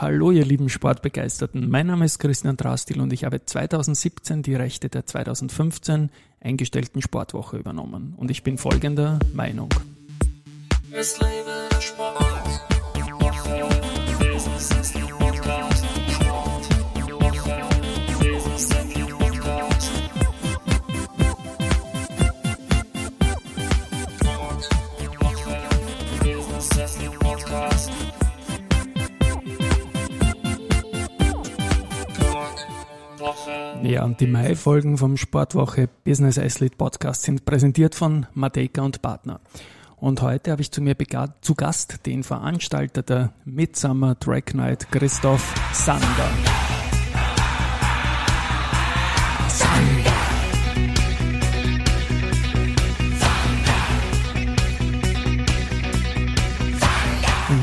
Hallo ihr lieben Sportbegeisterten, mein Name ist Christian Drastil und ich habe 2017 die Rechte der 2015 eingestellten Sportwoche übernommen und ich bin folgender Meinung. Es lebe der Sport. Ja, und die Mai-Folgen vom Sportwoche Business Athlete Podcast sind präsentiert von Mateka und Partner. Und heute habe ich zu mir zu Gast den Veranstalter der Midsummer Track Night, Christoph Sander. Sander.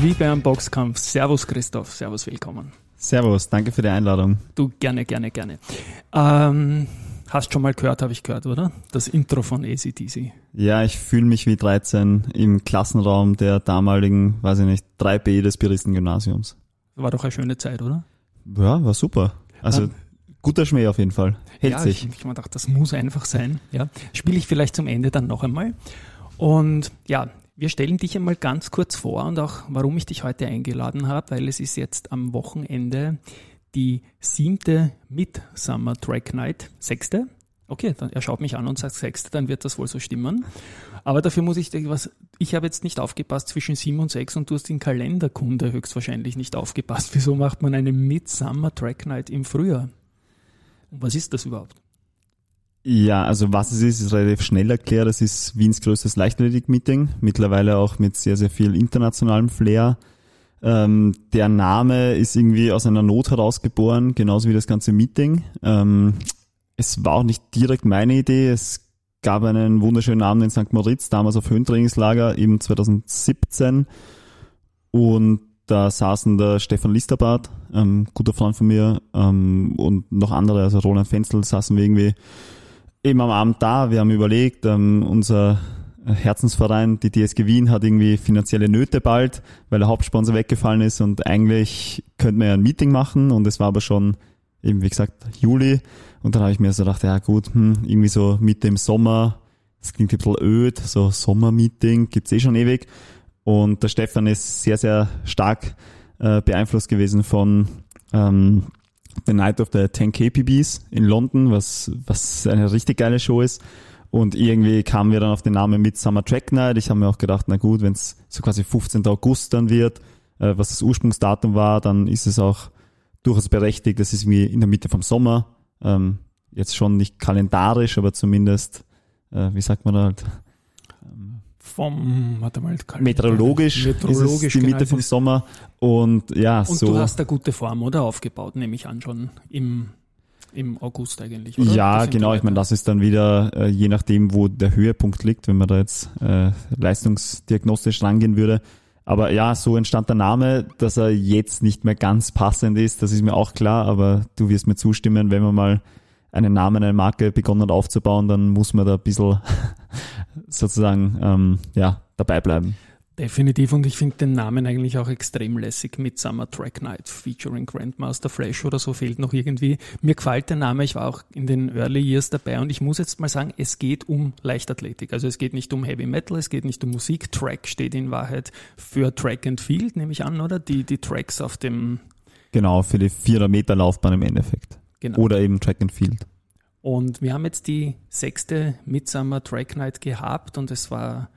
Wie beim Boxkampf. Servus Christoph, servus, willkommen. Servus, danke für die Einladung. Du, gerne, gerne, gerne. Ähm, hast schon mal gehört, habe ich gehört, oder? Das Intro von ACDC. Ja, ich fühle mich wie 13 im Klassenraum der damaligen, weiß ich nicht, 3B des Biristen-Gymnasiums. War doch eine schöne Zeit, oder? Ja, war super. Also ähm, guter Schmäh auf jeden Fall. Hält ja, sich. Ich, ich mir gedacht, das muss einfach sein. Ja, Spiele ich vielleicht zum Ende dann noch einmal. Und ja, wir stellen dich einmal ganz kurz vor und auch warum ich dich heute eingeladen habe, weil es ist jetzt am Wochenende die siebte Midsummer Track Night, sechste. Okay, dann, er schaut mich an und sagt sechste, dann wird das wohl so stimmen. Aber dafür muss ich was, ich habe jetzt nicht aufgepasst zwischen sieben und sechs und du hast den Kalenderkunde höchstwahrscheinlich nicht aufgepasst. Wieso macht man eine Midsummer Track Night im Frühjahr? Und was ist das überhaupt? Ja, also was es ist, ist relativ schnell erklärt. Es ist Wiens größtes Leichtathletik-Meeting, mittlerweile auch mit sehr, sehr viel internationalem Flair. Ähm, der Name ist irgendwie aus einer Not herausgeboren, genauso wie das ganze Meeting. Ähm, es war auch nicht direkt meine Idee. Es gab einen wunderschönen Abend in St. Moritz, damals auf Höhentrainingslager, eben 2017. Und da saßen der Stefan Listerbart, ähm, guter Freund von mir, ähm, und noch andere, also Roland Fenzel, saßen wir irgendwie eben am Abend da. Wir haben überlegt, ähm, unser Herzensverein, die DSG Wien, hat irgendwie finanzielle Nöte bald, weil der Hauptsponsor weggefallen ist und eigentlich könnte man ja ein Meeting machen und es war aber schon eben, wie gesagt, Juli und dann habe ich mir so gedacht, ja gut, hm, irgendwie so Mitte im Sommer, das klingt ein bisschen öd, so Sommermeeting gibt's eh schon ewig und der Stefan ist sehr, sehr stark äh, beeinflusst gewesen von ähm, The Night of the 10 KPBs in London, was, was eine richtig geile Show ist. Und irgendwie kamen wir dann auf den Namen Midsummer Track Night. Ich habe mir auch gedacht, na gut, wenn es so quasi 15. August dann wird, äh, was das Ursprungsdatum war, dann ist es auch durchaus berechtigt. Das ist irgendwie in der Mitte vom Sommer. Ähm, jetzt schon nicht kalendarisch, aber zumindest, äh, wie sagt man da halt, vom, warte mal, meteorologisch, meteorologisch ist es die Mitte genau, vom Sommer und ja, und so. du hast eine gute Form, oder? Aufgebaut, nehme ich an, schon im, im August eigentlich, oder? Ja, genau, ich meine, das ist dann wieder, äh, je nachdem, wo der Höhepunkt liegt, wenn man da jetzt äh, leistungsdiagnostisch rangehen würde. Aber ja, so entstand der Name, dass er jetzt nicht mehr ganz passend ist, das ist mir auch klar, aber du wirst mir zustimmen, wenn man mal einen Namen, eine Marke begonnen hat aufzubauen, dann muss man da ein bisschen sozusagen ähm, ja, dabei bleiben. Definitiv und ich finde den Namen eigentlich auch extrem lässig mit Summer Track Night featuring Grandmaster Flash oder so fehlt noch irgendwie. Mir gefällt der Name, ich war auch in den Early Years dabei und ich muss jetzt mal sagen, es geht um Leichtathletik. Also es geht nicht um Heavy Metal, es geht nicht um Musik. Track steht in Wahrheit für Track and Field, nehme ich an, oder? Die, die Tracks auf dem... Genau, für die 400 Meter Laufbahn im Endeffekt. Genau. Oder eben Track and Field. Und wir haben jetzt die sechste Midsummer Track Night gehabt und es war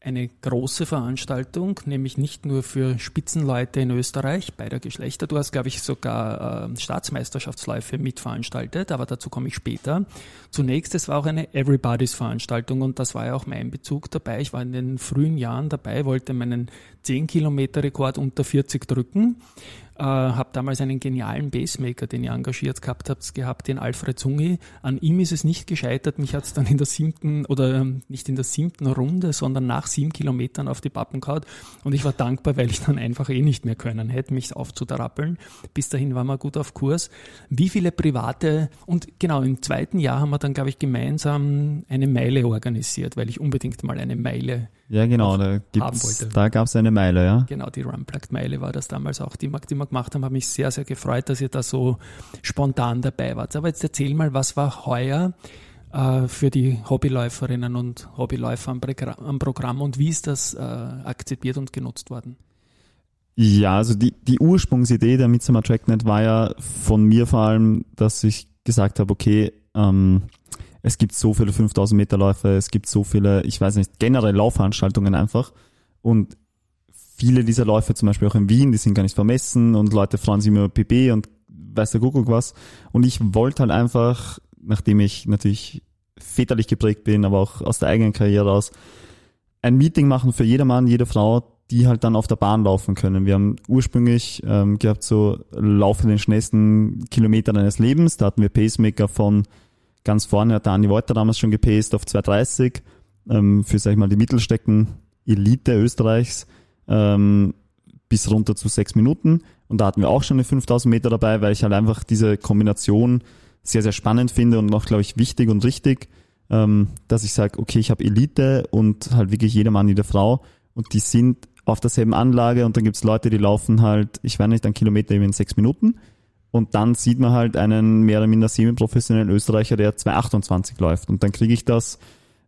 eine große Veranstaltung, nämlich nicht nur für Spitzenleute in Österreich, beider Geschlechter. Du hast, glaube ich, sogar äh, Staatsmeisterschaftsläufe mitveranstaltet, aber dazu komme ich später. Zunächst, es war auch eine Everybody's Veranstaltung und das war ja auch mein Bezug dabei. Ich war in den frühen Jahren dabei, wollte meinen 10 Kilometer Rekord unter 40 drücken äh, habe damals einen genialen Basemaker, den ihr engagiert gehabt habt, gehabt, den Alfred Zungi. An ihm ist es nicht gescheitert. Mich hat es dann in der siebten oder ähm, nicht in der siebten Runde, sondern nach sieben Kilometern auf die Pappen gehauen. Und ich war dankbar, weil ich dann einfach eh nicht mehr können hätte, mich aufzudarappeln. Bis dahin waren wir gut auf Kurs. Wie viele private und genau im zweiten Jahr haben wir dann, glaube ich, gemeinsam eine Meile organisiert, weil ich unbedingt mal eine Meile Ja, genau, da, da gab es eine Meile, ja. Genau, die Runplugged-Meile war das damals auch, die wir, die wir gemacht haben, habe mich sehr, sehr gefreut, dass ihr da so spontan dabei wart. Aber jetzt erzähl mal, was war heuer äh, für die Hobbyläuferinnen und Hobbyläufer am, am Programm und wie ist das äh, akzeptiert und genutzt worden? Ja, also die, die Ursprungsidee der Midsummer Tracknet war ja von mir vor allem, dass ich gesagt habe, okay, ähm, es gibt so viele 5000 Meter Läufe, es gibt so viele, ich weiß nicht, generell Laufveranstaltungen einfach und viele dieser Läufe, zum Beispiel auch in Wien, die sind gar nicht vermessen und Leute freuen sich immer über PB und weiß der Kuckuck was und ich wollte halt einfach, nachdem ich natürlich väterlich geprägt bin, aber auch aus der eigenen Karriere aus, ein Meeting machen für jedermann, jede Frau, die halt dann auf der Bahn laufen können. Wir haben ursprünglich ähm, gehabt so Laufe den schnellsten Kilometer deines Lebens. Da hatten wir Pacemaker von ganz vorne, hat der Andi Wolter damals schon gepaced auf 230 ähm, für, sag ich mal, die Mittelstecken Elite Österreichs ähm, bis runter zu sechs Minuten. Und da hatten wir auch schon eine 5000 Meter dabei, weil ich halt einfach diese Kombination sehr, sehr spannend finde und auch, glaube ich, wichtig und richtig, ähm, dass ich sage, okay, ich habe Elite und halt wirklich jeder Mann, jede Frau und die sind auf derselben Anlage und dann gibt's Leute, die laufen halt, ich weiß nicht, einen Kilometer eben in sechs Minuten. Und dann sieht man halt einen mehr oder minder semi-professionellen Österreicher, der 2,28 läuft. Und dann kriege ich das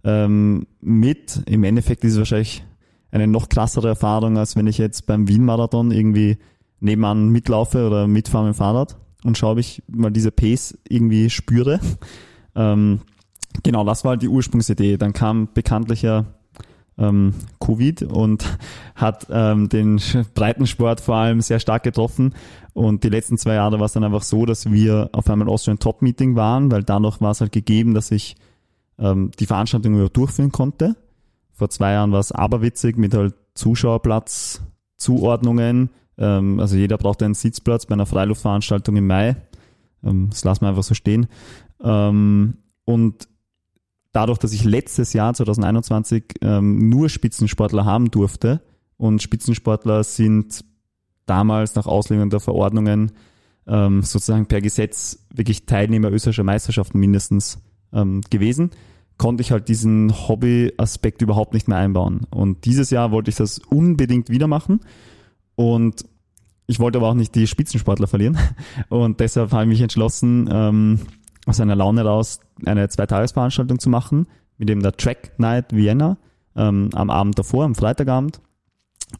ähm, mit. Im Endeffekt ist es wahrscheinlich eine noch krassere Erfahrung, als wenn ich jetzt beim Wien-Marathon irgendwie nebenan mitlaufe oder mitfahre mit dem Fahrrad und schaue, ob ich mal diese Pace irgendwie spüre. Ähm, genau, das war halt die Ursprungsidee. Dann kam bekanntlich ja ähm, Covid und hat ähm, den Breitensport vor allem sehr stark getroffen. Und die letzten zwei Jahre war es dann einfach so, dass wir auf einmal Austrian Top Meeting waren, weil dadurch war es halt gegeben, dass ich ähm, die Veranstaltung überhaupt durchführen konnte. Vor zwei Jahren war es aberwitzig mit halt Zuschauerplatz, Zuordnungen. Ähm, also jeder braucht einen Sitzplatz bei einer Freiluftveranstaltung im Mai. Ähm, das lassen wir einfach so stehen. Ähm, und dadurch, dass ich letztes Jahr 2021 ähm, nur Spitzensportler haben durfte und Spitzensportler sind damals nach Auslegung der Verordnungen ähm, sozusagen per Gesetz wirklich Teilnehmer österreichischer Meisterschaften mindestens ähm, gewesen, konnte ich halt diesen Hobby-Aspekt überhaupt nicht mehr einbauen. Und dieses Jahr wollte ich das unbedingt wieder machen und ich wollte aber auch nicht die Spitzensportler verlieren und deshalb habe ich mich entschlossen, ähm, aus einer Laune raus eine Zweitagesveranstaltung zu machen, mit dem der Track Night Vienna ähm, am Abend davor, am Freitagabend.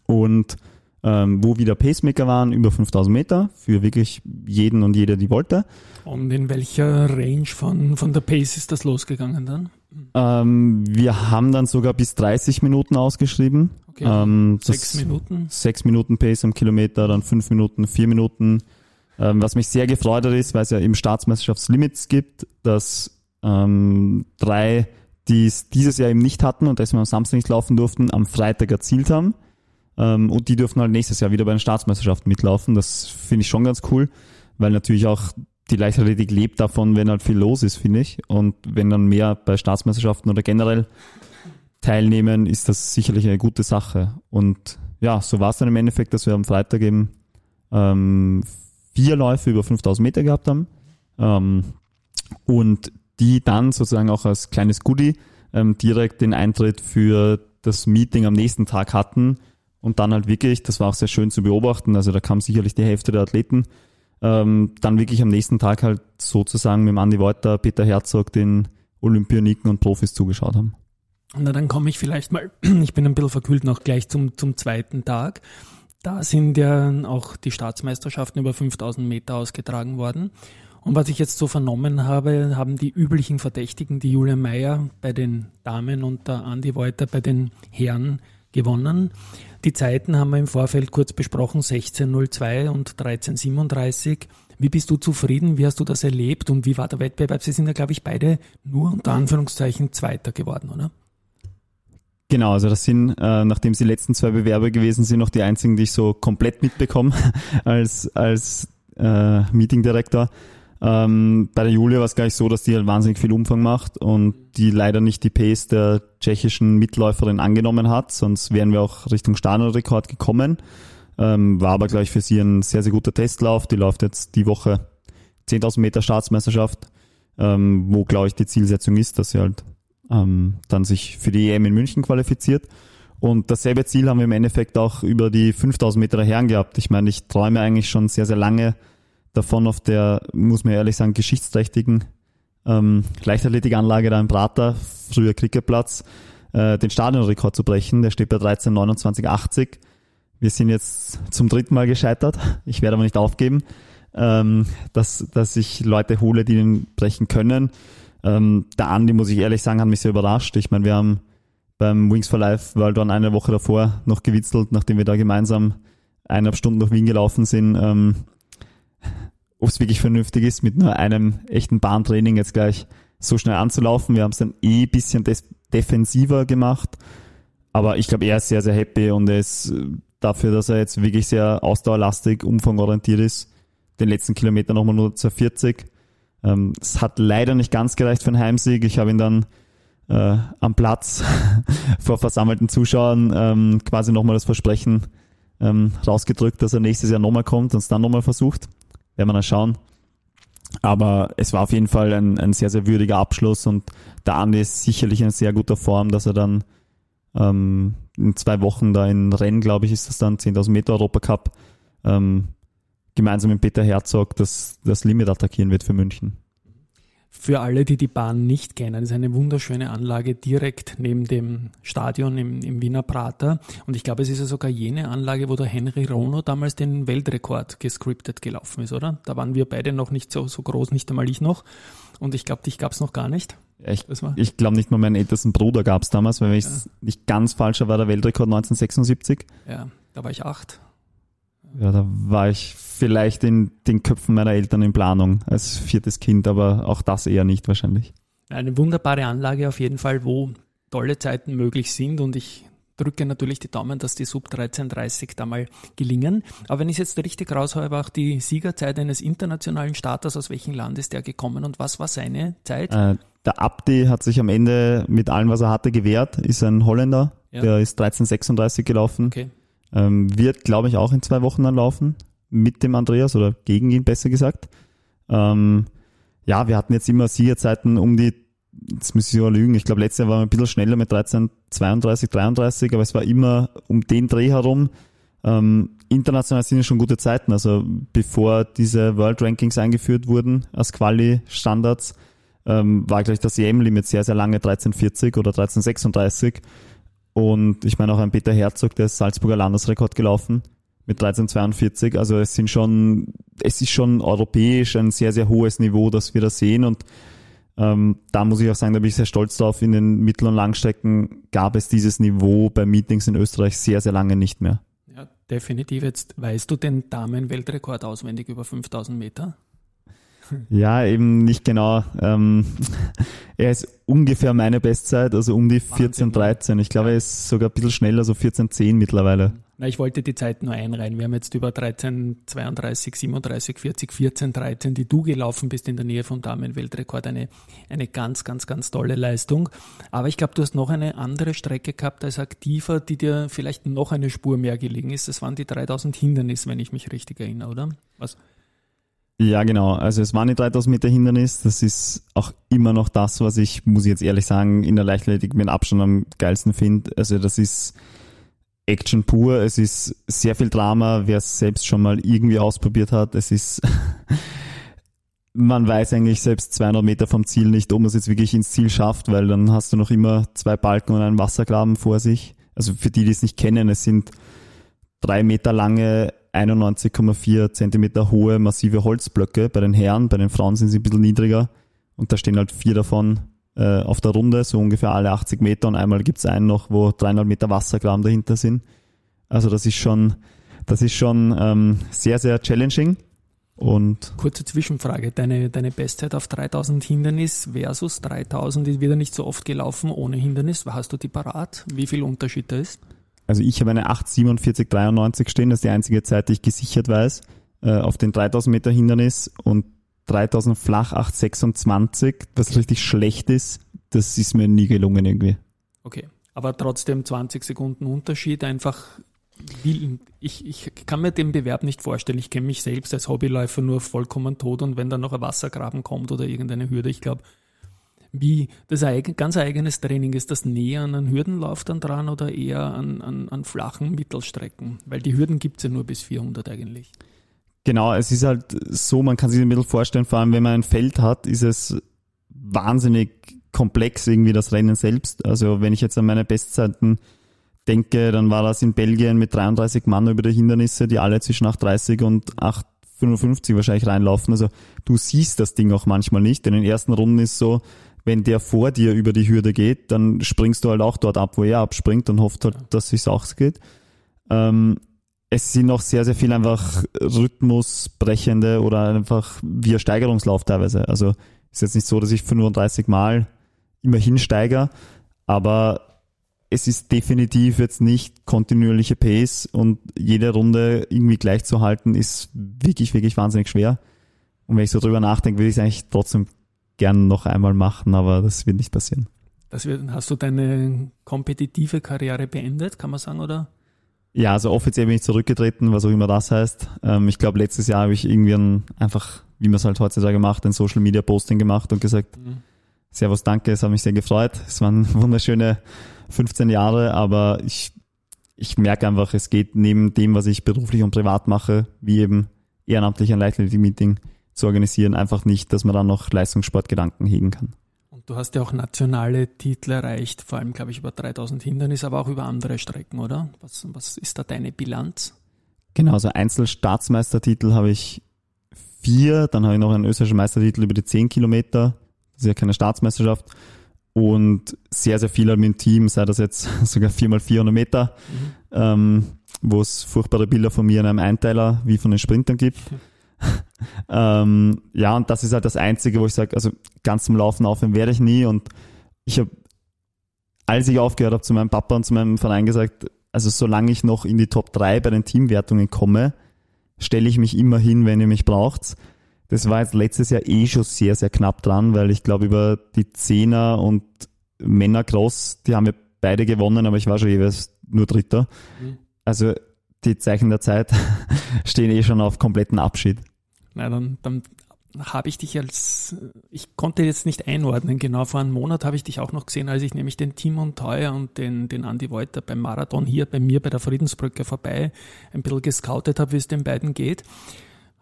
Und ähm, wo wieder Pacemaker waren, über 5000 Meter, für wirklich jeden und jede, die wollte. Und in welcher Range von, von der Pace ist das losgegangen dann? Ähm, wir haben dann sogar bis 30 Minuten ausgeschrieben. Okay. Ähm, sechs Minuten? Sechs Minuten Pace am Kilometer, dann fünf Minuten, vier Minuten, ähm, was mich sehr gefreut hat, ist, weil es ja eben Staatsmeisterschaftslimits gibt, dass ähm, drei, die es dieses Jahr eben nicht hatten und deswegen am Samstag nicht laufen durften, am Freitag erzielt haben. Ähm, und die dürfen halt nächstes Jahr wieder bei den Staatsmeisterschaften mitlaufen. Das finde ich schon ganz cool, weil natürlich auch die Leichtathletik lebt davon, wenn halt viel los ist, finde ich. Und wenn dann mehr bei Staatsmeisterschaften oder generell teilnehmen, ist das sicherlich eine gute Sache. Und ja, so war es dann im Endeffekt, dass wir am Freitag eben ähm, vier Läufe über 5000 Meter gehabt haben ähm, und die dann sozusagen auch als kleines Goodie ähm, direkt den Eintritt für das Meeting am nächsten Tag hatten und dann halt wirklich, das war auch sehr schön zu beobachten, also da kam sicherlich die Hälfte der Athleten, ähm, dann wirklich am nächsten Tag halt sozusagen mit dem Andi Wolter, Peter Herzog, den Olympioniken und Profis zugeschaut haben. Na, dann komme ich vielleicht mal, ich bin ein bisschen verkühlt noch gleich zum, zum zweiten Tag. Da sind ja auch die Staatsmeisterschaften über 5000 Meter ausgetragen worden. Und was ich jetzt so vernommen habe, haben die üblichen Verdächtigen, die Julia Meyer bei den Damen und der Andi Wolter bei den Herren gewonnen. Die Zeiten haben wir im Vorfeld kurz besprochen, 16.02 und 13.37. Wie bist du zufrieden? Wie hast du das erlebt? Und wie war der Wettbewerb? Sie sind ja, glaube ich, beide nur unter Anführungszeichen Zweiter geworden, oder? Genau, also das sind, äh, nachdem sie die letzten zwei Bewerber gewesen sind, noch die einzigen, die ich so komplett mitbekomme als, als äh, Meetingdirektor. Ähm, bei der Julia war es gleich so, dass die halt wahnsinnig viel Umfang macht und die leider nicht die Pace der tschechischen Mitläuferin angenommen hat, sonst wären wir auch Richtung Stadionrekord gekommen. Ähm, war aber gleich für sie ein sehr, sehr guter Testlauf. Die läuft jetzt die Woche 10.000 Meter Staatsmeisterschaft, ähm, wo, glaube ich, die Zielsetzung ist, dass sie halt ähm, dann sich für die EM in München qualifiziert. Und dasselbe Ziel haben wir im Endeffekt auch über die 5000 Meter Herren gehabt. Ich meine, ich träume eigentlich schon sehr, sehr lange davon auf der, muss man ehrlich sagen, geschichtsträchtigen ähm, Leichtathletikanlage da im Prater, früher Cricketplatz, äh, den Stadionrekord zu brechen. Der steht bei 13,29,80. Wir sind jetzt zum dritten Mal gescheitert. Ich werde aber nicht aufgeben, ähm, dass, dass ich Leute hole, die den brechen können. Ähm, der Andi, muss ich ehrlich sagen, hat mich sehr überrascht. Ich meine, wir haben beim Wings for Life World One eine Woche davor noch gewitzelt, nachdem wir da gemeinsam eineinhalb Stunden durch Wien gelaufen sind, ähm, ob es wirklich vernünftig ist, mit nur einem echten Bahntraining jetzt gleich so schnell anzulaufen. Wir haben es dann eh bisschen defensiver gemacht, aber ich glaube, er ist sehr, sehr happy und er ist äh, dafür, dass er jetzt wirklich sehr ausdauerlastig, umfangorientiert ist, den letzten Kilometer nochmal nur zur 40. Ähm, es hat leider nicht ganz gereicht für einen Heimsieg. Ich habe ihn dann äh, am Platz vor versammelten Zuschauern ähm, quasi nochmal das Versprechen ähm, rausgedrückt, dass er nächstes Jahr nochmal kommt und es dann nochmal versucht. Werden wir dann schauen. Aber es war auf jeden Fall ein, ein sehr, sehr würdiger Abschluss und der Andi ist sicherlich in sehr guter Form, dass er dann ähm, in zwei Wochen da in Rennen, glaube ich, ist das dann 10.000 Meter Europacup, ähm, gemeinsam mit Peter Herzog das, das Limit attackieren wird für München. Für alle, die die Bahn nicht kennen, ist eine wunderschöne Anlage direkt neben dem Stadion im, im Wiener Prater. Und ich glaube, es ist ja sogar jene Anlage, wo der Henry Rono damals den Weltrekord gescriptet gelaufen ist, oder? Da waren wir beide noch nicht so, so groß, nicht einmal ich noch. Und ich glaube, dich gab es noch gar nicht. Ich, ich glaube nicht mal meinen ältesten Bruder gab es damals, weil wenn ich ja. nicht ganz falsch war, der Weltrekord 1976. Ja, da war ich acht. Ja, da war ich vielleicht in den Köpfen meiner Eltern in Planung als viertes Kind, aber auch das eher nicht wahrscheinlich. Eine wunderbare Anlage auf jeden Fall, wo tolle Zeiten möglich sind und ich drücke natürlich die Daumen, dass die Sub 1330 da mal gelingen. Aber wenn ich es jetzt richtig raushöre, war auch die Siegerzeit eines internationalen Starters. Aus welchem Land ist der gekommen und was war seine Zeit? Äh, der Abdi hat sich am Ende mit allem, was er hatte, gewehrt, ist ein Holländer. Ja. Der ist 1336 gelaufen. Okay. Ähm, wird, glaube ich, auch in zwei Wochen dann laufen. Mit dem Andreas oder gegen ihn besser gesagt. Ähm, ja, wir hatten jetzt immer Siegerzeiten um die, jetzt muss ich ja lügen, ich glaube letztes Jahr waren wir ein bisschen schneller mit 13, 32, 33, aber es war immer um den Dreh herum. Ähm, international sind ja schon gute Zeiten, also bevor diese World Rankings eingeführt wurden als Quali-Standards, ähm, war gleich das EM-Limit sehr, sehr lange 1340 oder 1336. Und ich meine auch ein Peter Herzog, der ist Salzburger Landesrekord gelaufen mit 1342. Also es sind schon, es ist schon europäisch ein sehr, sehr hohes Niveau, das wir da sehen. Und ähm, da muss ich auch sagen, da bin ich sehr stolz drauf. In den Mittel- und Langstrecken gab es dieses Niveau bei Meetings in Österreich sehr, sehr lange nicht mehr. Ja, definitiv. Jetzt weißt du den Damen-Weltrekord auswendig über 5000 Meter? Ja, eben nicht genau. Ähm, er ist ungefähr meine Bestzeit, also um die 14, 13. Ich glaube, er ist sogar ein bisschen schneller, so 14, 10 mittlerweile. Na, ich wollte die Zeit nur einreihen. Wir haben jetzt über 13, 32, 37, 40, 14, 13, die du gelaufen bist in der Nähe vom Damenweltrekord. Eine, eine ganz, ganz, ganz tolle Leistung. Aber ich glaube, du hast noch eine andere Strecke gehabt als aktiver, die dir vielleicht noch eine Spur mehr gelegen ist. Das waren die 3000 Hindernis, wenn ich mich richtig erinnere, oder? Was? Ja, genau. Also es waren die 3000 Meter Hindernis. Das ist auch immer noch das, was ich, muss ich jetzt ehrlich sagen, in der Leichtathletik mit Abstand am geilsten finde. Also das ist Action pur. Es ist sehr viel Drama, wer es selbst schon mal irgendwie ausprobiert hat. Es ist, man weiß eigentlich selbst 200 Meter vom Ziel nicht, ob man es jetzt wirklich ins Ziel schafft, weil dann hast du noch immer zwei Balken und einen Wassergraben vor sich. Also für die, die es nicht kennen, es sind drei Meter lange 91,4 Zentimeter hohe massive Holzblöcke bei den Herren, bei den Frauen sind sie ein bisschen niedriger und da stehen halt vier davon äh, auf der Runde, so ungefähr alle 80 Meter und einmal gibt's einen noch, wo dreieinhalb Meter Wassergraben dahinter sind. Also das ist schon, das ist schon ähm, sehr, sehr challenging. Und Kurze Zwischenfrage, deine, deine Bestzeit auf 3000 Hindernis versus 3000 ist wieder nicht so oft gelaufen ohne Hindernis. Hast du die parat? Wie viel Unterschied da ist? Also ich habe eine 8,47,93 stehen, das ist die einzige Zeit, die ich gesichert weiß, äh, auf den 3000 Meter Hindernis und 3000 flach 8,26, was richtig schlecht ist, das ist mir nie gelungen irgendwie. Okay, aber trotzdem 20 Sekunden Unterschied, einfach ich, ich kann mir den Bewerb nicht vorstellen. Ich kenne mich selbst als Hobbyläufer nur vollkommen tot und wenn dann noch ein Wassergraben kommt oder irgendeine Hürde, ich glaube, Wie das ein ganz eigenes Training ist das näher an einen Hürdenlauf dann dran oder eher an, an, an flachen Mittelstrecken? Weil die Hürden gibt's ja nur bis 400 eigentlich. Genau, es ist halt so, man kann sich ein bisschen vorstellen, vor allem wenn man ein Feld hat, ist es wahnsinnig komplex irgendwie das Rennen selbst. Also wenn ich jetzt an meine Bestzeiten denke, dann war das in Belgien mit 33 Mann über die Hindernisse, die alle zwischen 8,30 und 8,55 wahrscheinlich reinlaufen. Also du siehst das Ding auch manchmal nicht. In den ersten Runden ist so, wenn der vor dir über die Hürde geht, dann springst du halt auch dort ab, wo er abspringt und hofft halt, dass es auch geht. Ähm, es sind noch sehr, sehr viel einfach rhythmusbrechende oder einfach wie ein Steigerungslauf teilweise. Also ist jetzt nicht so, dass ich 35 Mal immer hinsteige, aber es ist definitiv jetzt nicht kontinuierliche Pace und jede Runde irgendwie gleich zu halten, ist wirklich, wirklich wahnsinnig schwer. Und wenn ich so drüber nachdenke, würde ich es eigentlich trotzdem gern noch einmal machen, aber das wird nicht passieren. Das wird, hast du deine kompetitive Karriere beendet, kann man sagen, oder? Ja, also offiziell bin ich zurückgetreten, was auch immer das heißt. Ähm, ich glaube, letztes Jahr habe ich irgendwie ein, einfach, wie man es halt heutzutage macht, ein Social Media Posting gemacht und gesagt, mhm. Servus, danke, es hat mich sehr gefreut. Es waren wunderschöne 15 Jahre, aber ich, ich merke einfach, es geht neben dem, was ich beruflich und privat mache, wie eben ehrenamtlich ein Leichtathletik-Meeting zu organisieren, einfach nicht, dass man dann noch Leistungssportgedanken hegen kann. Und du hast ja auch nationale Titel erreicht, vor allem, glaube ich, über 3000 Hindernisse, aber auch über andere Strecken, oder? Was, was ist da deine Bilanz? Genau, also Einzelstaatsmeistertitel habe ich vier, dann habe ich noch einen österreichischen Meistertitel über die 10 Kilometer, das ist ja keine Staatsmeisterschaft und sehr, sehr viel mit dem Team, sei das jetzt sogar viermal 400 Meter, mhm. ähm, wo es furchtbare Bilder von mir in einem Einteiler wie von den Sprintern gibt. ähm, ja, und das ist halt das Einzige, wo ich sage, also ganz zum Laufen aufhören werde ich nie und ich habe, als ich aufgehört habe, zu meinem Papa und zu meinem Verein gesagt, also solange ich noch in die Top 3 bei den Teamwertungen komme, stelle ich mich immer hin, wenn ihr mich braucht. Das war jetzt letztes Jahr eh schon sehr, sehr knapp dran, weil ich glaube, über die Zehner und Männercross, die haben wir beide gewonnen, aber ich war schon jeweils nur Dritter. Mhm. Also die Zeichen der Zeit stehen eh schon auf kompletten Abschied. Na, dann, dann habe ich dich als, ich konnte jetzt nicht einordnen, genau vor einem Monat habe ich dich auch noch gesehen, als ich nämlich den Timon Teuer und den, den Andy Wolter beim Marathon hier bei mir bei der Friedensbrücke vorbei ein bisschen gescoutet habe, wie es den beiden geht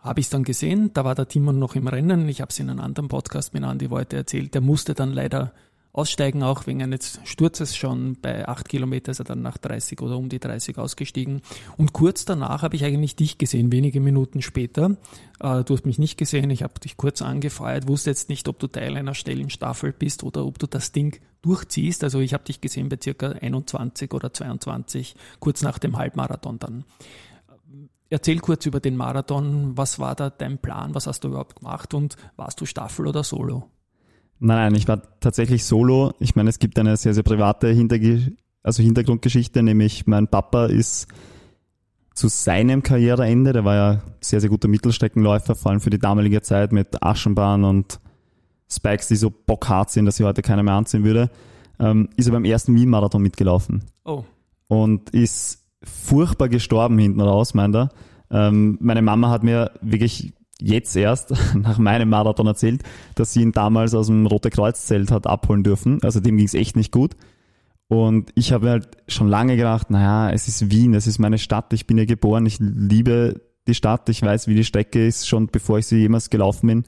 habe ich es dann gesehen, da war der Timon noch im Rennen. Ich habe es in einem anderen Podcast mit Andi Wolte erzählt. Der musste dann leider aussteigen, auch wegen eines Sturzes schon bei acht Kilometer ist er dann nach 30 oder um die 30 ausgestiegen. Und kurz danach habe ich eigentlich dich gesehen, wenige Minuten später. Äh, du hast mich nicht gesehen, ich habe dich kurz angefeuert, wusste jetzt nicht, ob du Teil einer Stellenstaffel bist oder ob du das Ding durchziehst. Also ich habe dich gesehen bei circa 21 oder 22, kurz nach dem Halbmarathon dann. Erzähl kurz über den Marathon. Was war da dein Plan? Was hast du überhaupt gemacht? Und warst du Staffel oder Solo? Nein, nein, ich war tatsächlich Solo. Ich meine, es gibt eine sehr, sehr private Hinterge also Hintergrundgeschichte, nämlich mein Papa ist zu seinem Karriereende, der war ja sehr, sehr guter Mittelstreckenläufer, vor allem für die damalige Zeit mit Aschenbahn und Spikes, die so bockhart sind, dass sie heute keiner mehr anziehen würde, ähm, ist er beim ersten Wien-Marathon mitgelaufen. Oh. Und ist furchtbar gestorben hinten raus, meint er. Ähm, meine Mama hat mir wirklich jetzt erst nach meinem Marathon erzählt, dass sie ihn damals aus dem Rote Kreuzzelt hat abholen dürfen. Also dem ging es echt nicht gut. Und ich habe halt schon lange gedacht, naja, es ist Wien, es ist meine Stadt, ich bin hier geboren, ich liebe die Stadt, ich weiß, wie die Strecke ist, schon bevor ich sie jemals gelaufen bin.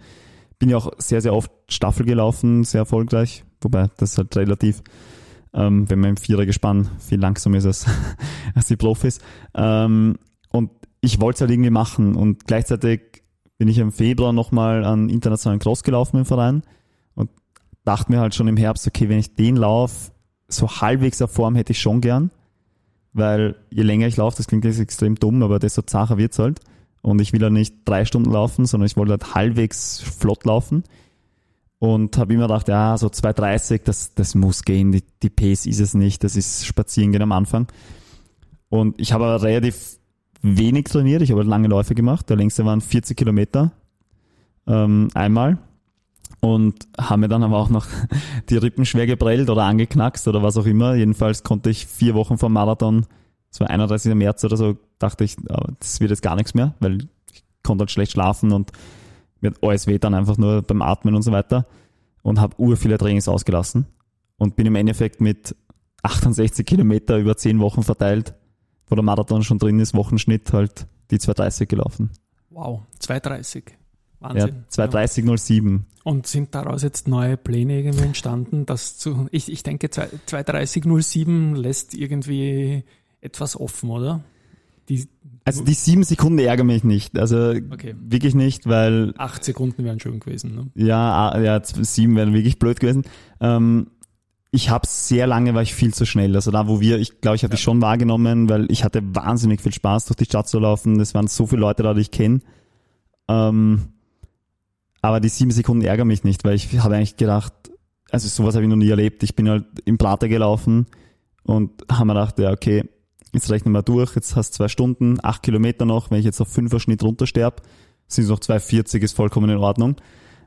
Bin ja auch sehr, sehr oft Staffel gelaufen, sehr erfolgreich, wobei das ist halt relativ ähm, wenn man im Vierergespann viel langsamer ist als, als die Profis. Ähm, und ich wollte es halt irgendwie machen und gleichzeitig bin ich im Februar nochmal an internationalen Cross gelaufen im Verein und dachte mir halt schon im Herbst, okay, wenn ich den Lauf so halbwegs auf Form hätte ich schon gern, weil je länger ich laufe, das klingt jetzt extrem dumm, aber desto zacher wird's halt. Und ich will ja nicht drei Stunden laufen, sondern ich wollte halt halbwegs flott laufen und habe immer gedacht, ja, so 2,30, das, das muss gehen, die, die Pace ist es nicht, das ist Spazierengehen am Anfang. Und ich habe aber relativ wenig trainiert, ich habe lange Läufe gemacht, der längste waren 40 Kilometer ähm, einmal und haben mir dann aber auch noch die Rippen schwer geprellt oder angeknackst oder was auch immer. Jedenfalls konnte ich vier Wochen vor Marathon, so 31. März oder so, dachte ich, das wird jetzt gar nichts mehr, weil ich konnte halt schlecht schlafen und mir alles weh dann einfach nur beim Atmen und so weiter. und habe ur viele Trainings ausgelassen und bin im Endeffekt mit 68 Kilometer über 10 Wochen verteilt, wo der Marathon schon drin ist, Wochenschnitt halt die 230 gelaufen. Wow, 230. Wahnsinn. Ja, 230,07. Und sind daraus jetzt neue Pläne irgendwie entstanden, dass zu, ich, ich denke 230,07 lässt irgendwie etwas offen, oder? Die, also die sieben Sekunden ärgern mich nicht. Also okay. wirklich nicht, weil. Acht Sekunden wären schön gewesen, ne? Ja, ja, sieben wären wirklich blöd gewesen. Ähm, ich habe sehr lange war ich viel zu schnell. Also da, wo wir, ich glaube, ich habe ja. dich schon wahrgenommen, weil ich hatte wahnsinnig viel Spaß, durch die Stadt zu laufen. Es waren so viele Leute da, die ich kenne. Ähm, aber die sieben Sekunden ärgern mich nicht, weil ich habe eigentlich gedacht, also sowas habe ich noch nie erlebt. Ich bin halt im Prater gelaufen und habe mir gedacht, ja, okay, jetzt rechnen wir durch, jetzt hast du zwei Stunden, acht Kilometer noch, wenn ich jetzt auf fünfer Schnitt runtersterbe, sind es noch 2,40, ist vollkommen in Ordnung,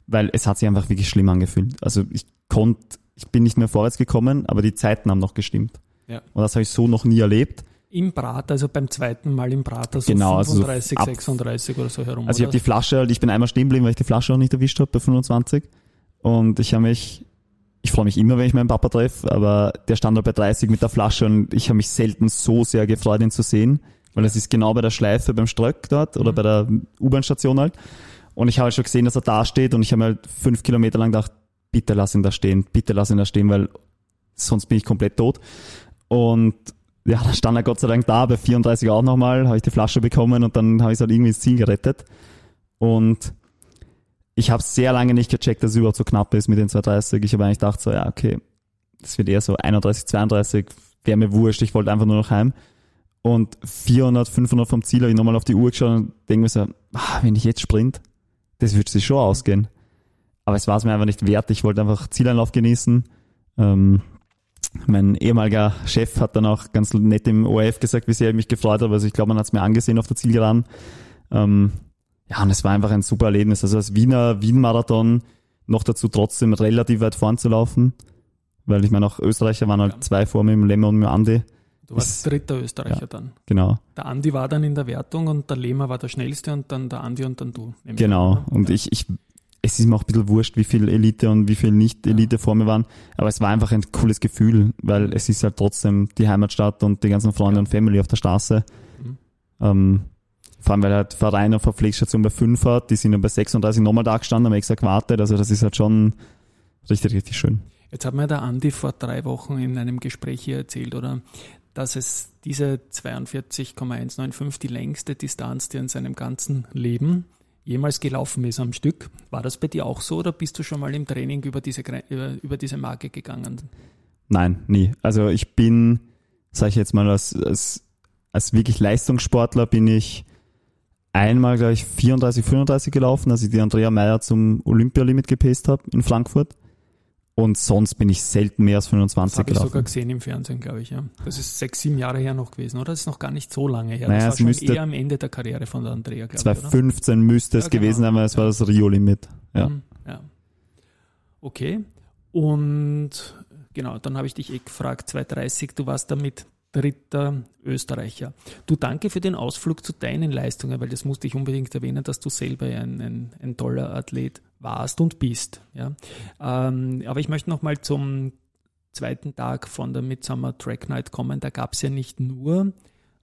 weil es hat sich einfach wirklich schlimm angefühlt. Also ich konnte, ich bin nicht mehr vorwärts gekommen, aber die Zeiten haben noch gestimmt. Ja. Und das habe ich so noch nie erlebt. Im Brat, also beim zweiten Mal im Brat, also genau, 35, also so 36 oder so herum. Also ich habe die Flasche, ich bin einmal stehen geblieben, weil ich die Flasche auch nicht erwischt habe bei 25. Und ich habe mich ich freue mich immer, wenn ich meinen Papa treffe, aber der stand halt bei 30 mit der Flasche und ich habe mich selten so sehr gefreut, ihn zu sehen, weil es ist genau bei der Schleife beim Ströck dort oder mhm. bei der U-Bahn-Station halt. Und ich habe halt schon gesehen, dass er da steht und ich habe mir halt fünf Kilometer lang gedacht, bitte lass ihn da stehen, bitte lass ihn da stehen, weil sonst bin ich komplett tot. Und ja, dann stand er Gott sei Dank da, bei 34 auch nochmal, habe ich die Flasche bekommen und dann habe ich es halt irgendwie ins Ziel gerettet. Und ich habe sehr lange nicht gecheckt, dass es überhaupt so knapp ist mit den 230. Ich habe eigentlich gedacht so, ja, okay, das wird eher so 31, 32, wäre mir wurscht, ich wollte einfach nur noch heim. Und 400, 500 vom Ziel habe ich nochmal auf die Uhr geschaut und denke mir so, ah, wenn ich jetzt sprint, das wird sich schon ausgehen. Aber es war es mir einfach nicht wert. Ich wollte einfach Zieleinlauf genießen. Ähm, mein ehemaliger Chef hat dann auch ganz nett im ORF gesagt, wie sehr ich mich gefreut habe. Also ich glaube, man hat es mir angesehen auf der Zielgeraden. Ähm, ja, und es war einfach ein super Erlebnis. Also als Wiener Wien-Marathon noch dazu trotzdem relativ weit vorn zu laufen, weil ich meine, auch Österreicher waren halt ja. zwei vor mir, im Lehmer und mir Andi. Du warst ist, dritter Österreicher ja, dann. Genau. Der Andi war dann in der Wertung und der Lehmer war der schnellste und dann der Andi und dann du. Genau. An, und ja. ich, ich, es ist mir auch ein bisschen wurscht, wie viel Elite und wie viel Nicht-Elite ja. vor mir waren. Aber es war einfach ein cooles Gefühl, weil es ist halt trotzdem die Heimatstadt und die ganzen Freunde und Family auf der Straße. Mhm. Ähm, vor allem, weil halt Verein auf der Pflegstation bei 5 hat, die sind dann bei 36 nochmal da gestanden, haben extra gewartet, also das ist halt schon richtig, richtig schön. Jetzt hat mir der Andi vor drei Wochen in einem Gespräch hier erzählt, oder? Dass es diese 42,195 die längste Distanz, die er in seinem ganzen Leben jemals gelaufen ist am Stück. War das bei dir auch so oder bist du schon mal im Training über diese, über, über diese Marke gegangen? Nein, nie. Also ich bin, sage ich jetzt mal, als, als, als wirklich Leistungssportler bin ich einmal gleich 34, 35 gelaufen, als ich die Andrea Meyer zum Olympialimit gepaced habe in Frankfurt. Und sonst bin ich selten mehr als 25 das gelaufen. Das habe ich sogar gesehen im Fernsehen, glaube ich. Ja. Das ist sechs, sieben Jahre her noch gewesen, oder? Das ist noch gar nicht so lange her. Naja, das war schon eher am Ende der Karriere von der Andrea, glaube 2015 ich, müsste es ja, genau. gewesen sein, weil es ja. war das Rio-Limit. Ja. Mhm, ja. Okay. Und genau, dann habe ich dich eh gefragt, 230, du warst damit dritter Österreicher. Du danke für den Ausflug zu deinen Leistungen, weil das musste ich unbedingt erwähnen, dass du selber ein, ein, ein toller Athlet warst und bist. Ja. Ähm, aber ich möchte nochmal zum zweiten Tag von der Midsummer Track Night kommen. Da gab es ja nicht nur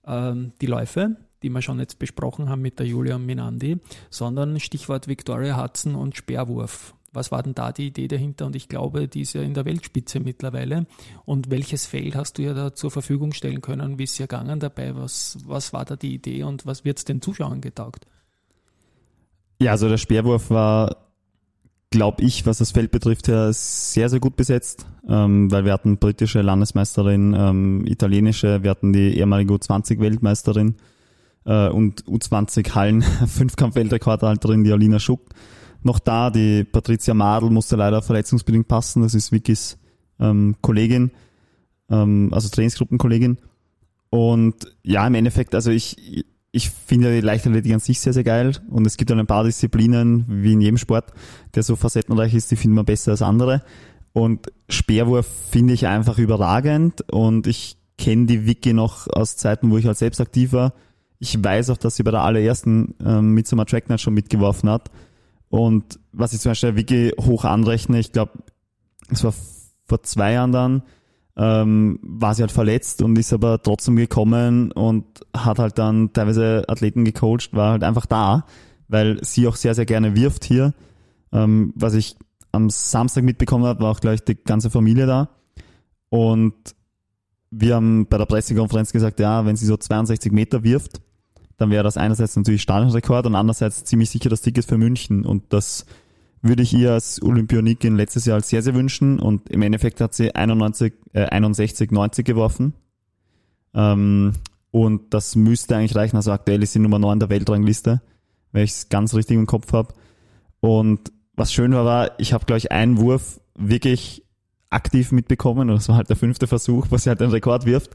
ähm, die Läufe, die wir schon jetzt besprochen haben mit der Julia und Minandi, sondern Stichwort Victoria Hudson und Speerwurf. Was war denn da die Idee dahinter? Und ich glaube, die ist ja in der Weltspitze mittlerweile. Und welches Feld hast du ja da zur Verfügung stellen können? Wie ist ja gegangen dabei? Was, was war da die Idee und was wird es den Zuschauern getaugt? Ja, also der Speerwurf war, glaube ich, was das Feld betrifft, ja sehr, sehr gut besetzt, ähm, weil wir hatten britische Landesmeisterin, ähm, italienische, wir hatten die ehemalige U20-Weltmeisterin äh, und U20-Hallen, Fünfkampf-Weltrekordhalterin, die Alina Schuck noch da. Die Patricia Madl musste leider verletzungsbedingt passen. Das ist Vickys ähm, Kollegin, ähm, also Trainingsgruppenkollegin. Und ja, im Endeffekt, also ich, ich finde die Leichtathletik an sich sehr, sehr geil. Und es gibt dann ein paar Disziplinen, wie in jedem Sport, der so facettenreich ist, die finden wir besser als andere. Und Speerwurf finde ich einfach überragend. Und ich kenne die Vicky noch aus Zeiten, wo ich halt selbst aktiv war. Ich weiß auch, dass sie bei der allerersten ähm, Midsummer Track Night schon mitgeworfen hat. Und was ich zum Beispiel Wiki hoch anrechne, ich glaube, es war vor zwei Jahren dann, ähm, war sie halt verletzt und ist aber trotzdem gekommen und hat halt dann teilweise Athleten gecoacht, war halt einfach da, weil sie auch sehr, sehr gerne wirft hier. Ähm, was ich am Samstag mitbekommen habe, war auch gleich die ganze Familie da. Und wir haben bei der Pressekonferenz gesagt, ja, wenn sie so 62 Meter wirft, dann wäre das einerseits natürlich Stadionrekord und andererseits ziemlich sicher das Ticket für München. Und das würde ich ihr als Olympionikin letztes Jahr sehr, sehr wünschen. Und im Endeffekt hat sie 91, äh, 61, 90 geworfen. Ähm, und das müsste eigentlich reichen. Also aktuell ist sie Nummer 9 der Weltrangliste, wenn ich es ganz richtig im Kopf habe. Und was schön war, war, ich habe, glaube ich, einen Wurf wirklich aktiv mitbekommen. Und das war halt der fünfte Versuch, wo sie halt den Rekord wirft.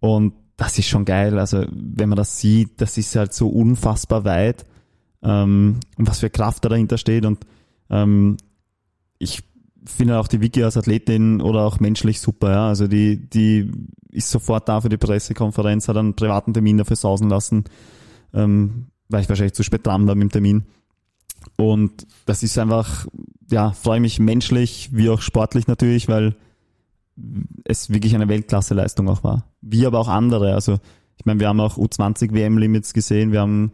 Und das ist schon geil. Also wenn man das sieht, das ist halt so unfassbar weit. Ähm, und was für Kraft da dahinter steht. Und ähm, ich finde auch die Vicky als Athletin oder auch menschlich super. Ja. Also die, die ist sofort da für die Pressekonferenz, hat einen privaten Termin dafür sausen lassen, ähm, weil ich wahrscheinlich zu spät dran war mit dem Termin. Und das ist einfach, ja, freue mich menschlich wie auch sportlich natürlich, weil es wirklich eine Weltklasse-Leistung auch war. Wie aber auch andere. Also ich meine, wir haben auch U20 WM-Limits gesehen. Wir haben,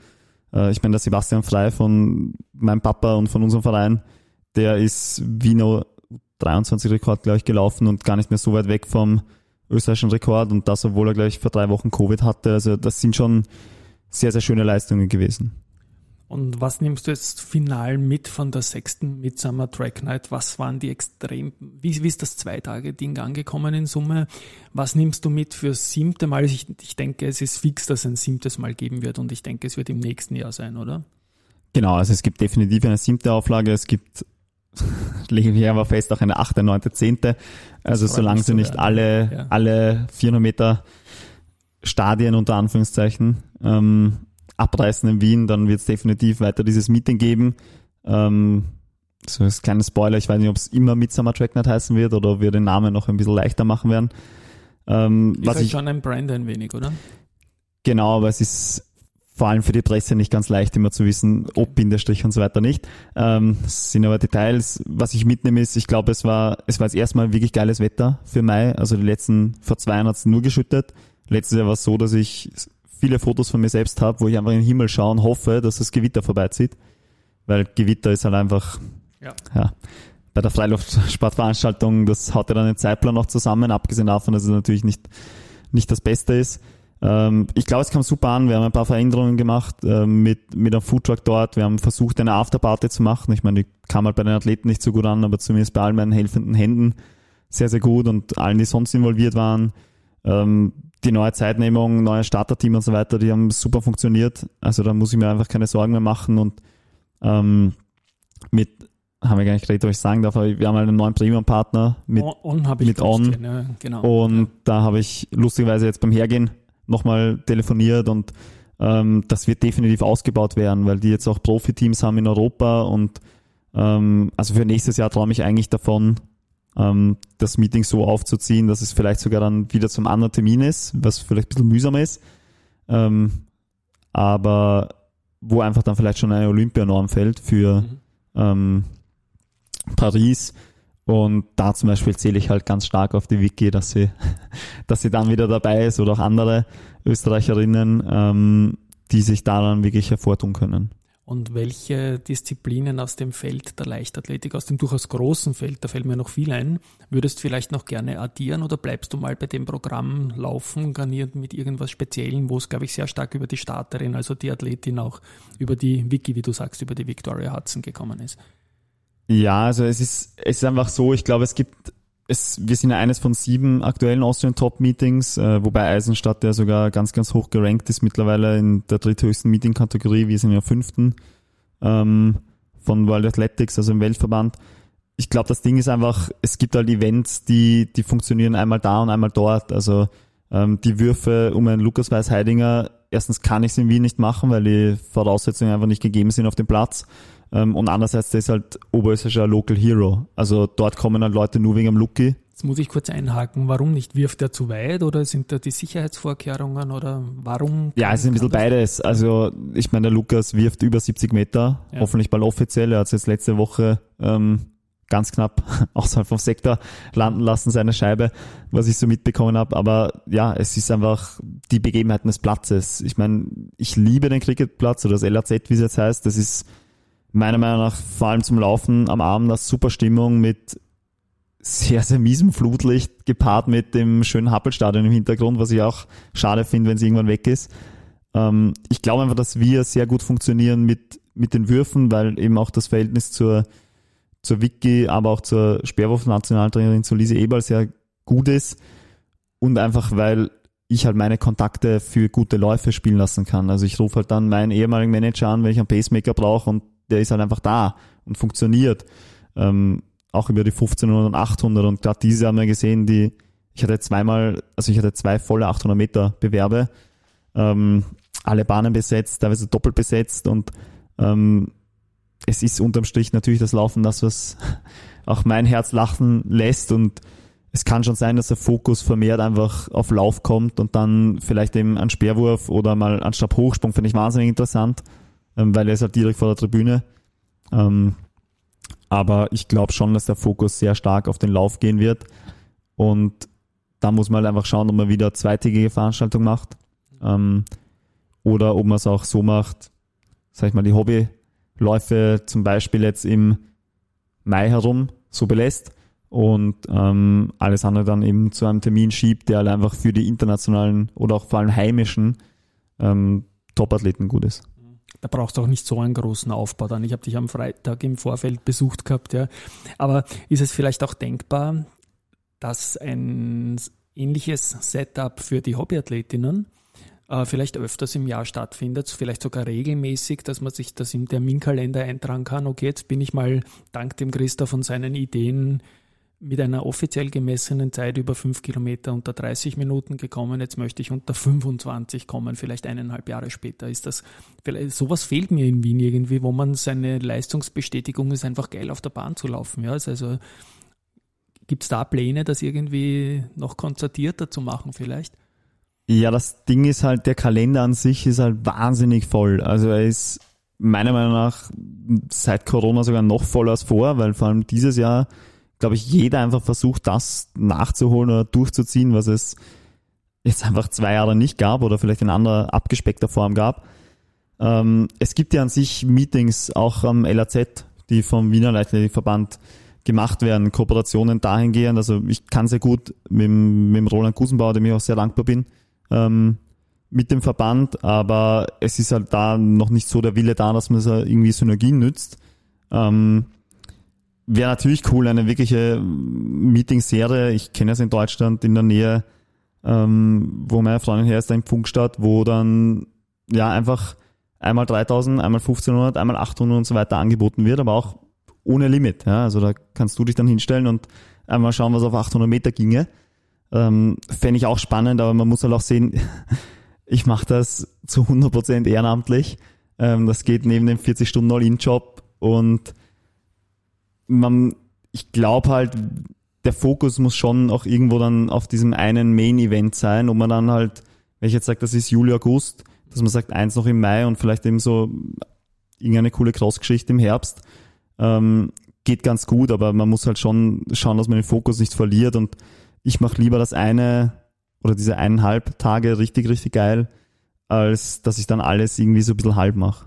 äh, ich meine, der Sebastian Frei von meinem Papa und von unserem Verein, der ist Wiener 23 Rekord, glaube ich, gelaufen und gar nicht mehr so weit weg vom österreichischen Rekord und das, obwohl er, glaube ich, vor drei Wochen Covid hatte. Also das sind schon sehr, sehr schöne Leistungen gewesen. Und was nimmst du jetzt final mit von der sechsten Midsummer Track Night? Was waren die extrem, wie, wie ist das Zwei-Tage-Ding angekommen in Summe? Was nimmst du mit für siebte Mal? Ich, ich denke, es ist fix, dass es ein siebtes Mal geben wird und ich denke, es wird im nächsten Jahr sein, oder? Genau, also es gibt definitiv eine siebte Auflage, es gibt, legen wir aber fest, auch eine achte, neunte, zehnte. Also solange sie nicht alle, ja. alle 400 Meter Stadien unter Anführungszeichen ähm, abreißen in Wien, dann wird es definitiv weiter dieses Meeting geben. Ähm, so ein kleines Spoiler, ich weiß nicht, ob es immer Midsummer Track Night heißen wird oder ob wir den Namen noch ein bisschen leichter machen werden. Ähm, ist was halt ich, schon ein Brand ein wenig, oder? Genau, aber es ist vor allem für die Presse nicht ganz leicht immer zu wissen, ob Bindestrich und so weiter nicht. Ähm, das sind aber Details. Was ich mitnehme ist, ich glaube, es war, es war jetzt erstmal wirklich geiles Wetter für Mai. Also die letzten, vor zwei Jahren hat es nur geschüttet. Letztes Jahr war es so, dass ich viele Fotos von mir selbst habe, wo ich einfach in den Himmel schaue und hoffe, dass das Gewitter vorbeizieht. Weil Gewitter ist halt einfach, ja, ja bei der Freiluftsportveranstaltung, das haut ja dann den Zeitplan noch zusammen, abgesehen davon, dass es natürlich nicht, nicht das Beste ist. Ähm, ich glaube, es kam super an. Wir haben ein paar Veränderungen gemacht äh, mit, mit einem Foodtruck dort. Wir haben versucht, eine Afterparty zu machen. Ich meine, die kam halt bei den Athleten nicht so gut an, aber zumindest bei all meinen helfenden Händen sehr, sehr gut und allen, die sonst involviert waren. Ähm, die neue Zeitnehmung, neue Starterteam und so weiter, die haben super funktioniert. Also da muss ich mir einfach keine Sorgen mehr machen und ähm, mit haben wir gar nicht geredet, was ich sagen darf, aber wir haben einen neuen Premium-Partner mit On, on mit On. Ja, genau. Und ja. da habe ich lustigerweise jetzt beim Hergehen nochmal telefoniert und ähm, das wird definitiv ausgebaut werden, weil die jetzt auch Profiteams haben in Europa und ähm, also für nächstes Jahr träume ich eigentlich davon, ähm, das Meeting so aufzuziehen, dass es vielleicht sogar dann wieder zum anderen Termin ist, was vielleicht ein bisschen mühsamer ist. Ähm, aber wo einfach dann vielleicht schon eine Olympianorm fällt für mhm. ähm, Paris. Und da zum Beispiel zähle ich halt ganz stark auf die Wiki, dass sie, dass sie dann wieder dabei ist oder auch andere Österreicherinnen, ähm, die sich daran wirklich hervortun können. Und welche Disziplinen aus dem Feld der Leichtathletik, aus dem durchaus großen Feld, da fällt mir noch viel ein, würdest du vielleicht noch gerne addieren oder bleibst du mal bei dem Programm laufen, garniert mit irgendwas Speziellem, wo es, glaube ich, sehr stark über die Starterin, also die Athletin auch über die Wiki, wie du sagst, über die Victoria Hudson gekommen ist? Ja, also es ist, es ist einfach so, ich glaube, es gibt es, wir sind ja eines von sieben aktuellen Austrian Top Meetings, äh, wobei Eisenstadt ja sogar ganz, ganz hoch gerankt ist mittlerweile in der dritthöchsten Meeting-Kategorie. Wir sind ja fünften ähm, von World Athletics, also im Weltverband. Ich glaube, das Ding ist einfach, es gibt halt Events, die, die funktionieren einmal da und einmal dort. Also ähm, die Würfe um einen Lukas Weiß-Heidinger, erstens kann ich es in Wien nicht machen, weil die Voraussetzungen einfach nicht gegeben sind auf dem Platz. Ähm, und andererseits, der ist halt oberösterreichischer Local Hero. Also dort kommen halt Leute nur wegen dem Lucky. Jetzt muss ich kurz einhaken, warum nicht? Wirft er zu weit oder sind da die Sicherheitsvorkehrungen oder warum? Ja, es ist ein bisschen beides. Also ich meine, der Lukas wirft über 70 Meter, ja. hoffentlich bald offiziell. Er hat es jetzt letzte Woche ähm, ganz knapp außerhalb vom Sektor landen lassen, seine Scheibe, was ich so mitbekommen habe. Aber ja, es ist einfach die Begebenheiten des Platzes. Ich meine, ich liebe den Cricketplatz oder das LAZ, wie es jetzt heißt. Das ist meiner Meinung nach vor allem zum Laufen am Abend eine super Stimmung mit sehr, sehr miesem Flutlicht gepaart mit dem schönen Happelstadion im Hintergrund, was ich auch schade finde, wenn es irgendwann weg ist. Ähm, ich glaube einfach, dass wir sehr gut funktionieren mit, mit den Würfen, weil eben auch das Verhältnis zur, zur Vicky, aber auch zur Sperrwurf-Nationaltrainerin, zu Lise Eberl sehr gut ist. Und einfach, weil ich halt meine Kontakte für gute Läufe spielen lassen kann. Also ich rufe halt dann meinen ehemaligen Manager an, wenn ich einen Pacemaker brauche und der ist halt einfach da und funktioniert. Ähm, auch über die 1500 und 800 und gerade diese haben wir gesehen, die, ich hatte zweimal, also ich hatte zwei volle 800 Meter Bewerbe, ähm, alle Bahnen besetzt, teilweise doppelt besetzt und ähm, es ist unterm Strich natürlich das Laufen das, was auch mein Herz lachen lässt und es kann schon sein, dass der Fokus vermehrt einfach auf Lauf kommt und dann vielleicht eben ein Speerwurf oder mal ein Stabhochsprung finde ich wahnsinnig interessant, ähm, weil er ist halt direkt vor der Tribüne. Ähm, aber ich glaube schon, dass der Fokus sehr stark auf den Lauf gehen wird. Und da muss man halt einfach schauen, ob man wieder zweitägige Veranstaltung macht. Ähm, oder ob man es auch so macht, sag ich mal, die Hobbyläufe zum Beispiel jetzt im Mai herum so belässt und ähm, alles andere dann eben zu einem Termin schiebt, der halt einfach für die internationalen oder auch vor allem heimischen ähm, Topathleten gut ist da brauchst du auch nicht so einen großen Aufbau dann. Ich habe dich am Freitag im Vorfeld besucht gehabt, ja. Aber ist es vielleicht auch denkbar, dass ein ähnliches Setup für die Hobbyathletinnen äh, vielleicht öfters im Jahr stattfindet, vielleicht sogar regelmäßig, dass man sich das im Terminkalender eintragen kann. Okay, jetzt bin ich mal dank dem Christoph und seinen Ideen mit einer offiziell gemessenen Zeit über fünf Kilometer unter 30 Minuten gekommen. Jetzt möchte ich unter 25 kommen, vielleicht eineinhalb Jahre später. Ist das, sowas fehlt mir in Wien irgendwie, wo man seine Leistungsbestätigung ist, einfach geil auf der Bahn zu laufen. Ja, also gibt es da Pläne, das irgendwie noch konzertierter zu machen vielleicht? Ja, das Ding ist halt, der Kalender an sich ist halt wahnsinnig voll. Also er ist meiner Meinung nach seit Corona sogar noch voller als vor, weil vor allem dieses Jahr glaube ich, jeder einfach versucht, das nachzuholen oder durchzuziehen, was es jetzt einfach zwei Jahre nicht gab oder vielleicht in anderer abgespeckter Form gab. Ähm, es gibt ja an sich Meetings auch am LAZ, die vom Wiener Leichtathletikverband gemacht werden, Kooperationen dahingehend. Also ich kann sehr gut mit, mit Roland Gusenbauer, dem ich auch sehr dankbar bin, ähm, mit dem Verband, aber es ist halt da noch nicht so der Wille da, dass man so irgendwie Synergien nützt. Ähm, Wäre natürlich cool, eine wirkliche Meeting-Serie. Ich kenne es in Deutschland in der Nähe, ähm, wo meine Freundin her ist, da in Funkstadt, wo dann ja einfach einmal 3000, einmal 1500, einmal 800 und so weiter angeboten wird, aber auch ohne Limit. Ja? Also da kannst du dich dann hinstellen und einmal schauen, was auf 800 Meter ginge. Ähm, Fände ich auch spannend, aber man muss halt auch sehen, ich mache das zu 100% ehrenamtlich. Ähm, das geht neben dem 40-Stunden-All-In-Job und man, ich glaube halt, der Fokus muss schon auch irgendwo dann auf diesem einen Main-Event sein, ob man dann halt, wenn ich jetzt sage, das ist Juli, August, dass man sagt, eins noch im Mai und vielleicht eben so irgendeine coole Cross-Geschichte im Herbst, ähm, geht ganz gut, aber man muss halt schon schauen, dass man den Fokus nicht verliert und ich mache lieber das eine oder diese eineinhalb Tage richtig, richtig geil, als dass ich dann alles irgendwie so ein bisschen halb mache.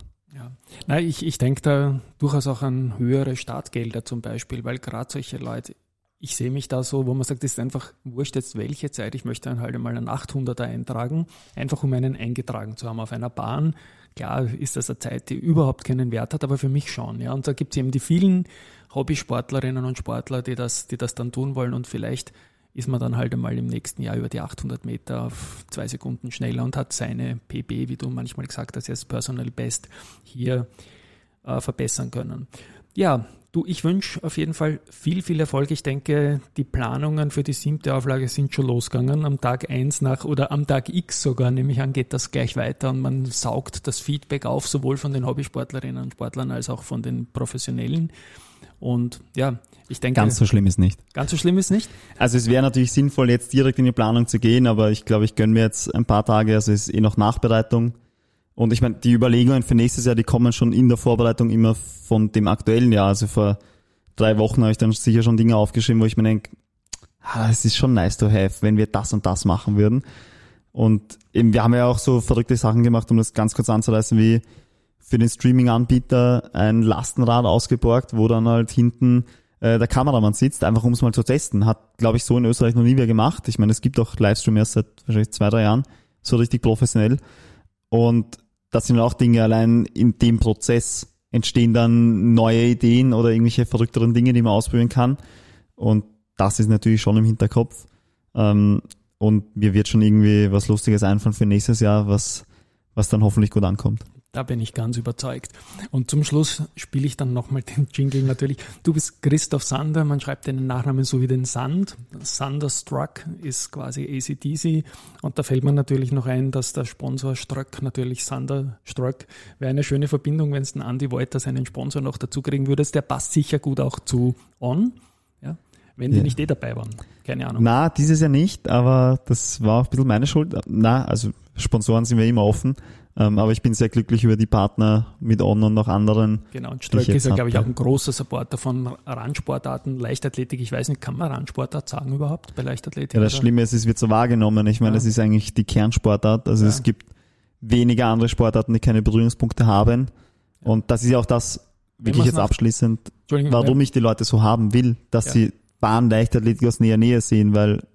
Na, ich, ich denke da durchaus auch an höhere Startgelder zum Beispiel, weil gerade solche Leute, ich sehe mich da so, wo man sagt, es ist einfach wurscht jetzt welche Zeit, ich möchte dann halt einmal einen 800er eintragen, einfach um einen eingetragen zu haben auf einer Bahn. Klar ist das eine Zeit, die überhaupt keinen Wert hat, aber für mich schon. Ja. Und da gibt es eben die vielen Hobbysportlerinnen und Sportler, die das, die das dann tun wollen und vielleicht ist man dann halt einmal im nächsten Jahr über die 800 Meter auf zwei Sekunden schneller und hat seine PB, wie du manchmal gesagt hast, als Personal Best hier äh, verbessern können. Ja, du, ich wünsche auf jeden Fall viel, viel Erfolg. Ich denke, die Planungen für die siebte Auflage sind schon losgegangen. Am Tag eins nach oder am Tag X sogar, nehme ich an, geht das gleich weiter und man saugt das Feedback auf, sowohl von den Hobbysportlerinnen und Sportlern als auch von den Professionellen. Und ja, ich denke. Ganz so schlimm ist nicht. Ganz so schlimm ist nicht. Also es wäre natürlich sinnvoll, jetzt direkt in die Planung zu gehen, aber ich glaube, ich gönne mir jetzt ein paar Tage, also es ist eh noch Nachbereitung. Und ich meine, die Überlegungen für nächstes Jahr, die kommen schon in der Vorbereitung immer von dem aktuellen Jahr. Also vor drei Wochen habe ich dann sicher schon Dinge aufgeschrieben, wo ich mir denke, ah, es ist schon nice to have, wenn wir das und das machen würden. Und eben, wir haben ja auch so verrückte Sachen gemacht, um das ganz kurz anzureißen, wie für den Streaming-Anbieter ein Lastenrad ausgeborgt, wo dann halt hinten äh, der Kameramann sitzt, einfach um es mal zu testen. Hat, glaube ich, so in Österreich noch nie mehr gemacht. Ich meine, es gibt auch Livestream erst seit wahrscheinlich zwei, drei Jahren, so richtig professionell. Und das sind auch Dinge, allein in dem Prozess entstehen dann neue Ideen oder irgendwelche verrückteren Dinge, die man ausprobieren kann. Und das ist natürlich schon im Hinterkopf. Ähm, und mir wird schon irgendwie was Lustiges einfallen für nächstes Jahr, was, was dann hoffentlich gut ankommt. Da bin ich ganz überzeugt. Und zum Schluss spiele ich dann nochmal den Jingle natürlich. Du bist Christoph Sander, man schreibt deinen Nachnamen so wie den Sand. Thunderstruck ist quasi ACDC. Und da fällt mir natürlich noch ein, dass der Sponsor Struck natürlich Thunderstruck wäre eine schöne Verbindung, wenn es den Andy Wolter seinen Sponsor noch dazu kriegen würdest. Der passt sicher gut auch zu On. Ja, wenn die ja. nicht eh dabei waren. Keine Ahnung. Na, dieses Jahr nicht, aber das war auch ein bisschen meine Schuld. Na, also Sponsoren sind wir immer offen. Ähm, aber ich bin sehr glücklich über die Partner mit On und noch anderen. Genau, und Ströck ist ja, glaube ich, auch ein großer Supporter von Randsportarten, Leichtathletik. Ich weiß nicht, kann man Randsportart sagen überhaupt bei Leichtathletik? Ja, das oder? Schlimme ist, es wird so wahrgenommen. Ich meine, ja. das ist eigentlich die Kernsportart. Also ja. es gibt weniger andere Sportarten, die keine Berührungspunkte haben. Und das ist ja auch das, wirklich jetzt abschließend, warum ich die Leute so haben will, dass sie Bahn Leichtathletik aus näher Nähe sehen, weil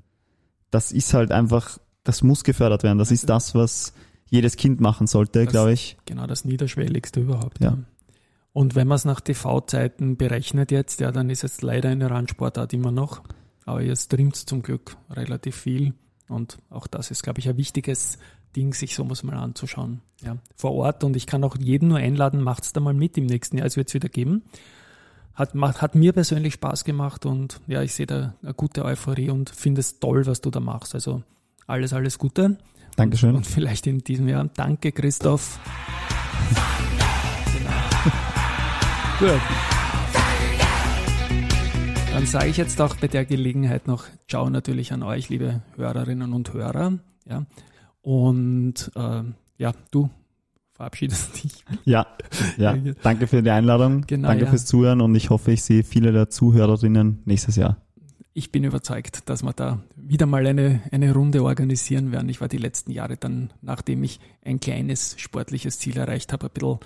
das ist halt einfach, das muss gefördert werden. Das ist das, was jedes Kind machen sollte, glaube ich. Genau, das Niederschwelligste überhaupt. Ja. Und wenn man es nach TV-Zeiten berechnet jetzt, ja, dann ist es leider eine Randsportart immer noch. Aber ihr streamt zum Glück relativ viel. Und auch das ist, glaube ich, ein wichtiges Ding, sich so mal anzuschauen. Ja, vor Ort. Und ich kann auch jeden nur einladen, macht's da mal mit im nächsten Jahr. Es wird es wieder geben. Hat, hat mir persönlich Spaß gemacht und ja, ich sehe da eine gute Euphorie und finde es toll, was du da machst. Also alles, alles Gute. Dankeschön. Und vielleicht in diesem Jahr. Danke, Christoph. Gut. Dann sage ich jetzt auch bei der Gelegenheit noch Ciao natürlich an euch, liebe Hörerinnen und Hörer. Ja. Und äh, ja, du verabschiedest dich. Ja, ja. Danke für die Einladung. Genau, Danke ja. fürs Zuhören und ich hoffe, ich sehe viele der Zuhörerinnen nächstes Jahr ich bin überzeugt, dass wir da wieder mal eine, eine Runde organisieren werden. Ich war die letzten Jahre dann, nachdem ich ein kleines sportliches Ziel erreicht habe, ein bisschen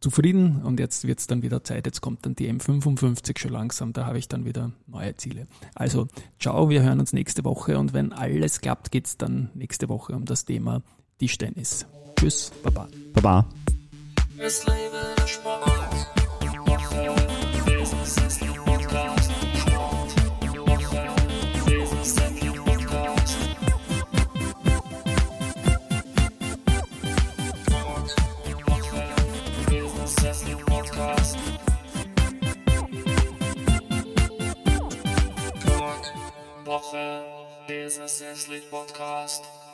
zufrieden und jetzt wird es dann wieder Zeit. Jetzt kommt dann die M55 schon langsam, da habe ich dann wieder neue Ziele. Also, ciao, wir hören uns nächste Woche und wenn alles klappt, geht es dann nächste Woche um das Thema Tischtennis. Tschüss, Baba. Baba. Woche, Business League Podcast.